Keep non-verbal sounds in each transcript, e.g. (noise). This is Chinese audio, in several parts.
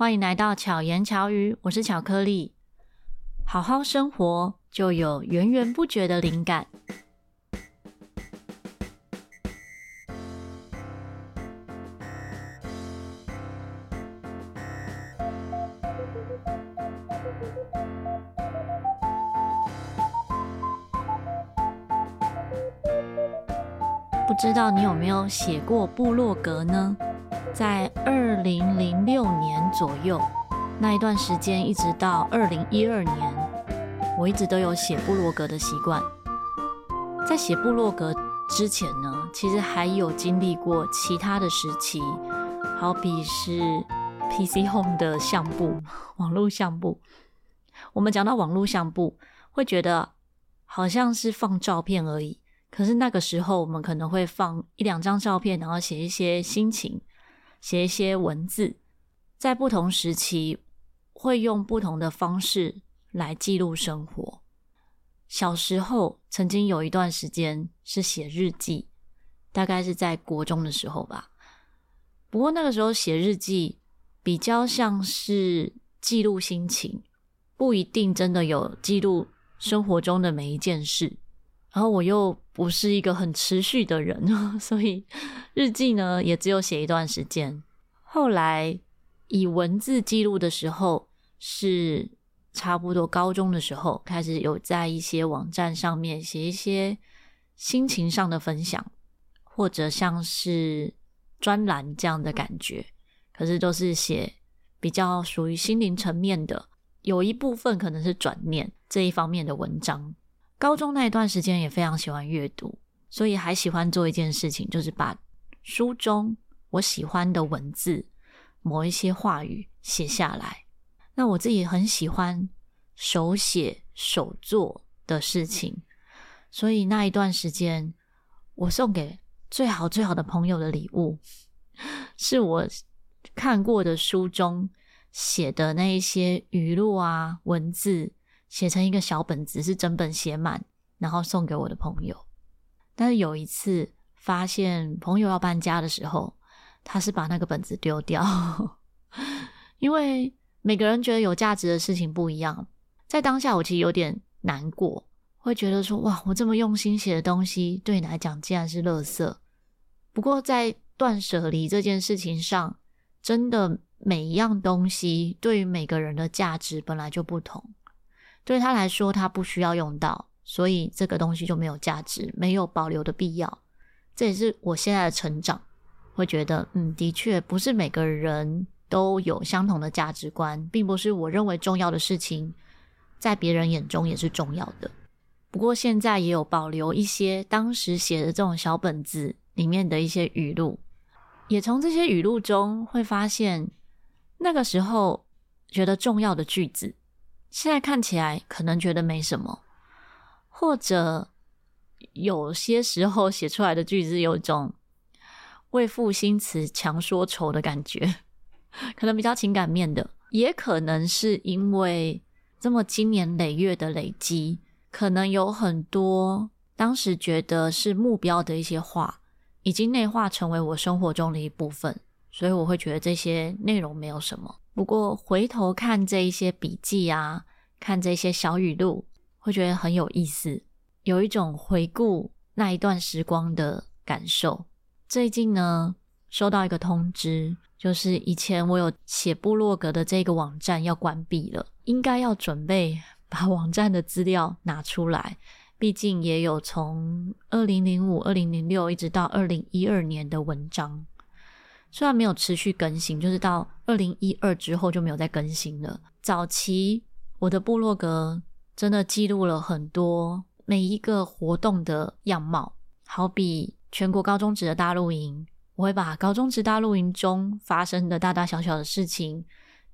欢迎来到巧言巧语，我是巧克力。好好生活，就有源源不绝的灵感。不知道你有没有写过部落格呢？在二零零六年左右，那一段时间，一直到二零一二年，我一直都有写部落格的习惯。在写部落格之前呢，其实还有经历过其他的时期，好比是 PC Home 的相簿、(laughs) 网络相簿。我们讲到网络相簿，会觉得好像是放照片而已。可是那个时候，我们可能会放一两张照片，然后写一些心情，写一些文字，在不同时期会用不同的方式来记录生活。小时候曾经有一段时间是写日记，大概是在国中的时候吧。不过那个时候写日记比较像是记录心情，不一定真的有记录生活中的每一件事。然后我又不是一个很持续的人，(laughs) 所以日记呢也只有写一段时间。后来以文字记录的时候，是差不多高中的时候开始有在一些网站上面写一些心情上的分享，或者像是专栏这样的感觉。可是都是写比较属于心灵层面的，有一部分可能是转念这一方面的文章。高中那一段时间也非常喜欢阅读，所以还喜欢做一件事情，就是把书中我喜欢的文字、某一些话语写下来。那我自己很喜欢手写手作的事情，所以那一段时间，我送给最好最好的朋友的礼物，(laughs) 是我看过的书中写的那一些语录啊，文字。写成一个小本子，是整本写满，然后送给我的朋友。但是有一次发现朋友要搬家的时候，他是把那个本子丢掉，(laughs) 因为每个人觉得有价值的事情不一样。在当下，我其实有点难过，会觉得说：哇，我这么用心写的东西，对你来讲竟然是垃圾。不过在断舍离这件事情上，真的每一样东西对于每个人的价值本来就不同。对他来说，他不需要用到，所以这个东西就没有价值，没有保留的必要。这也是我现在的成长，会觉得，嗯，的确不是每个人都有相同的价值观，并不是我认为重要的事情，在别人眼中也是重要的。不过现在也有保留一些当时写的这种小本子里面的一些语录，也从这些语录中会发现，那个时候觉得重要的句子。现在看起来可能觉得没什么，或者有些时候写出来的句子有一种为赋新词强说愁的感觉，(laughs) 可能比较情感面的，也可能是因为这么经年累月的累积，可能有很多当时觉得是目标的一些话，已经内化成为我生活中的一部分，所以我会觉得这些内容没有什么。不过回头看这一些笔记啊，看这些小语录，会觉得很有意思，有一种回顾那一段时光的感受。最近呢，收到一个通知，就是以前我有写部落格的这个网站要关闭了，应该要准备把网站的资料拿出来。毕竟也有从二零零五、二零零六一直到二零一二年的文章。虽然没有持续更新，就是到二零一二之后就没有再更新了。早期我的部落格真的记录了很多每一个活动的样貌，好比全国高中职的大露营，我会把高中职大露营中发生的大大小小的事情，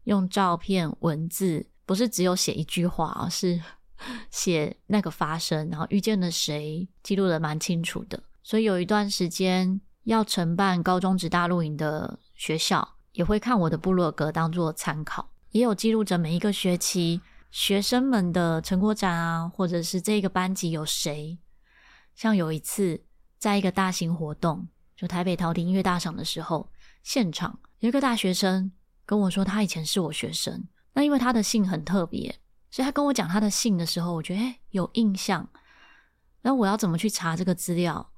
用照片、文字，不是只有写一句话，而是 (laughs) 写那个发生，然后遇见了谁，记录得蛮清楚的。所以有一段时间。要承办高中职大露营的学校，也会看我的部落格当做参考，也有记录着每一个学期学生们的成果展啊，或者是这个班级有谁。像有一次，在一个大型活动，就台北陶笛音乐大赏的时候，现场有一个大学生跟我说他以前是我学生。那因为他的姓很特别，所以他跟我讲他的姓的时候，我觉得诶有印象。那我要怎么去查这个资料？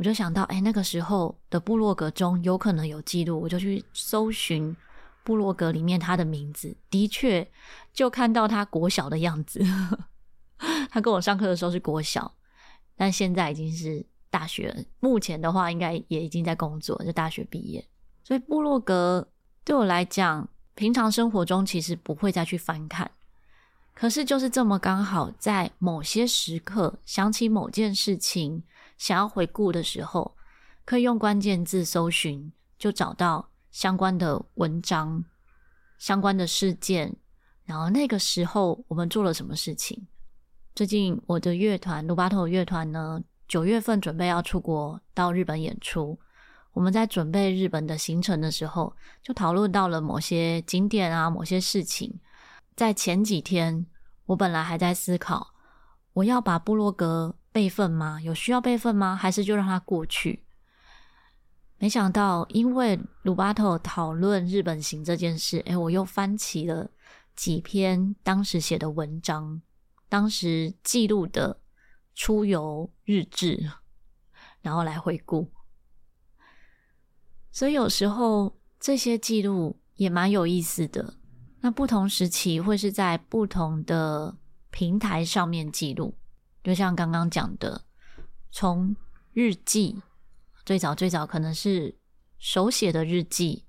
我就想到，哎，那个时候的部落格中有可能有记录，我就去搜寻部落格里面他的名字，的确就看到他国小的样子。(laughs) 他跟我上课的时候是国小，但现在已经是大学。目前的话，应该也已经在工作，就大学毕业。所以部落格对我来讲，平常生活中其实不会再去翻看，可是就是这么刚好在某些时刻想起某件事情，想要回顾的时候，可以用关键字搜寻，就找到相关的文章、相关的事件，然后那个时候我们做了什么事情。最近我的乐团鲁巴托乐团呢，九月份准备要出国到日本演出。我们在准备日本的行程的时候，就讨论到了某些景点啊，某些事情。在前几天，我本来还在思考，我要把部落格备份吗？有需要备份吗？还是就让它过去？没想到，因为鲁巴特讨论日本行这件事，诶，我又翻起了几篇当时写的文章，当时记录的出游日志，然后来回顾。所以有时候这些记录也蛮有意思的。那不同时期会是在不同的平台上面记录，就像刚刚讲的，从日记最早最早可能是手写的日记，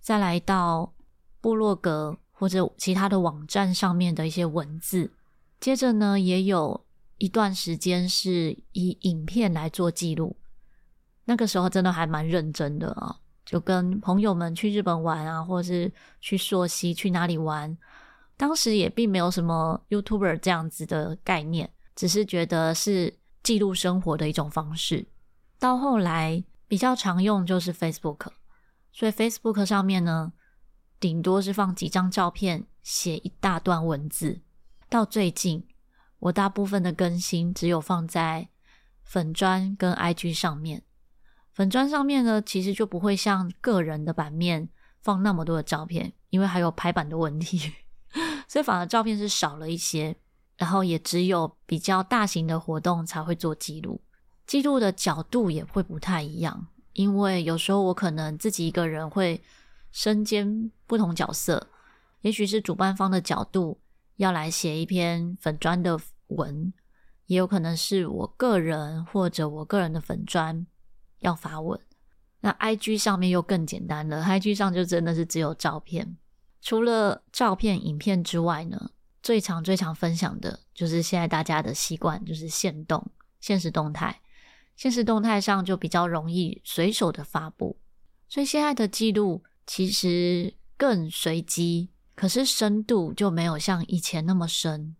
再来到部落格或者其他的网站上面的一些文字，接着呢也有一段时间是以影片来做记录。那个时候真的还蛮认真的啊，就跟朋友们去日本玩啊，或者是去溯溪，去哪里玩。当时也并没有什么 YouTuber 这样子的概念，只是觉得是记录生活的一种方式。到后来比较常用就是 Facebook，所以 Facebook 上面呢，顶多是放几张照片，写一大段文字。到最近，我大部分的更新只有放在粉砖跟 IG 上面。粉砖上面呢，其实就不会像个人的版面放那么多的照片，因为还有排版的问题，(laughs) 所以反而照片是少了一些。然后也只有比较大型的活动才会做记录，记录的角度也会不太一样，因为有时候我可能自己一个人会身兼不同角色，也许是主办方的角度要来写一篇粉砖的文，也有可能是我个人或者我个人的粉砖。要发文，那 IG 上面又更简单了。IG 上就真的是只有照片，除了照片、影片之外呢，最常、最常分享的就是现在大家的习惯，就是现动、现实动态。现实动态上就比较容易随手的发布，所以现在的记录其实更随机，可是深度就没有像以前那么深。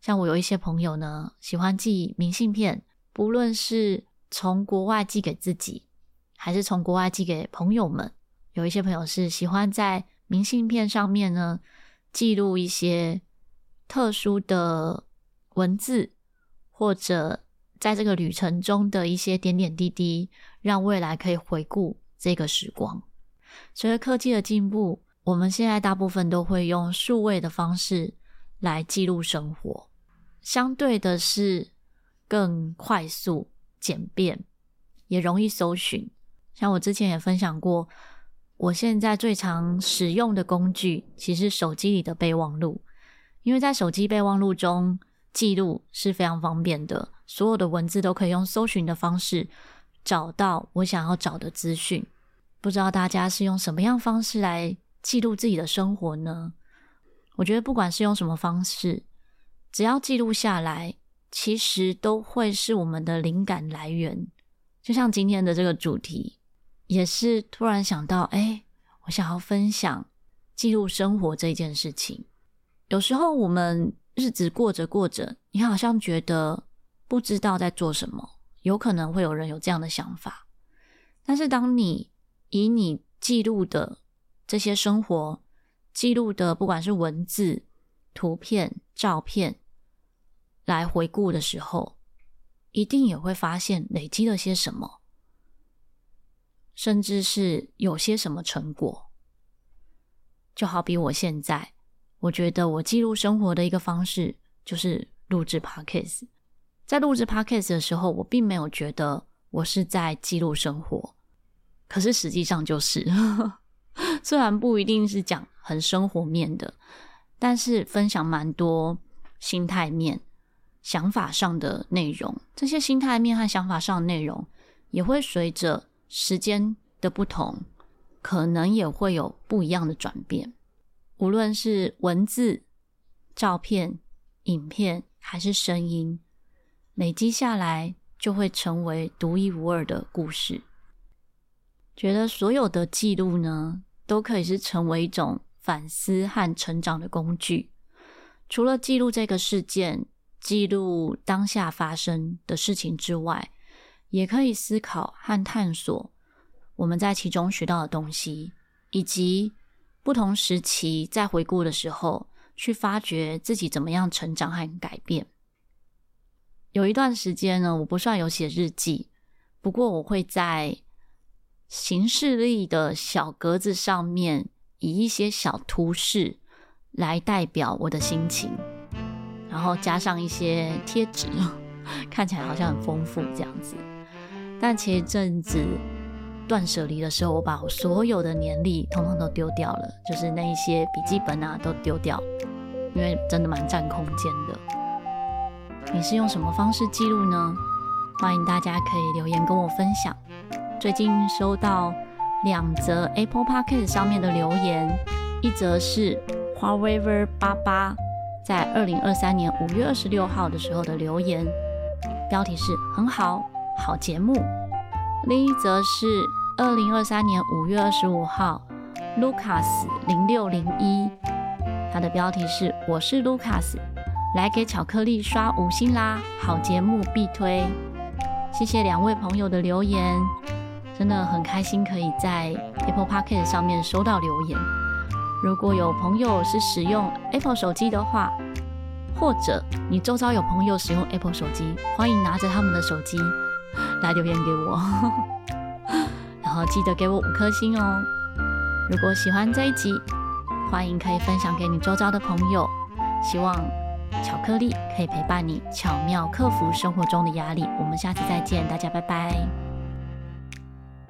像我有一些朋友呢，喜欢寄明信片，不论是从国外寄给自己，还是从国外寄给朋友们？有一些朋友是喜欢在明信片上面呢，记录一些特殊的文字，或者在这个旅程中的一些点点滴滴，让未来可以回顾这个时光。随着科技的进步，我们现在大部分都会用数位的方式来记录生活，相对的是更快速。简便也容易搜寻，像我之前也分享过，我现在最常使用的工具其实手机里的备忘录，因为在手机备忘录中记录是非常方便的，所有的文字都可以用搜寻的方式找到我想要找的资讯。不知道大家是用什么样方式来记录自己的生活呢？我觉得不管是用什么方式，只要记录下来。其实都会是我们的灵感来源，就像今天的这个主题，也是突然想到，哎，我想要分享记录生活这件事情。有时候我们日子过着过着，你好像觉得不知道在做什么，有可能会有人有这样的想法。但是当你以你记录的这些生活，记录的不管是文字、图片、照片，来回顾的时候，一定也会发现累积了些什么，甚至是有些什么成果。就好比我现在，我觉得我记录生活的一个方式就是录制 Podcast。在录制 Podcast 的时候，我并没有觉得我是在记录生活，可是实际上就是，(laughs) 虽然不一定是讲很生活面的，但是分享蛮多心态面、想法上的内容。这些心态面和想法上的内容，也会随着时间的不同，可能也会有不一样的转变。无论是文字、照片、影片，还是声音。累积下来，就会成为独一无二的故事。觉得所有的记录呢，都可以是成为一种反思和成长的工具。除了记录这个事件、记录当下发生的事情之外，也可以思考和探索我们在其中学到的东西，以及不同时期在回顾的时候，去发掘自己怎么样成长和改变。有一段时间呢，我不算有写日记，不过我会在行事历的小格子上面，以一些小图示来代表我的心情，然后加上一些贴纸，(laughs) 看起来好像很丰富这样子。但前一阵子断舍离的时候，我把我所有的年历通通都丢掉了，就是那一些笔记本啊都丢掉，因为真的蛮占空间的。你是用什么方式记录呢？欢迎大家可以留言跟我分享。最近收到两则 Apple Podcast 上面的留言，一则是花 River 八八在二零二三年五月二十六号的时候的留言，标题是很好，好节目。另一则是二零二三年五月二十五号，Lucas 零六零一，他的标题是我是 Lucas。来给巧克力刷五星啦！好节目必推，谢谢两位朋友的留言，真的很开心可以在 Apple Podcast 上面收到留言。如果有朋友是使用 Apple 手机的话，或者你周遭有朋友使用 Apple 手机，欢迎拿着他们的手机来留言给我，(laughs) 然后记得给我五颗星哦。如果喜欢这一集，欢迎可以分享给你周遭的朋友，希望。巧克力可以陪伴你，巧妙克服生活中的压力。我们下次再见，大家拜拜。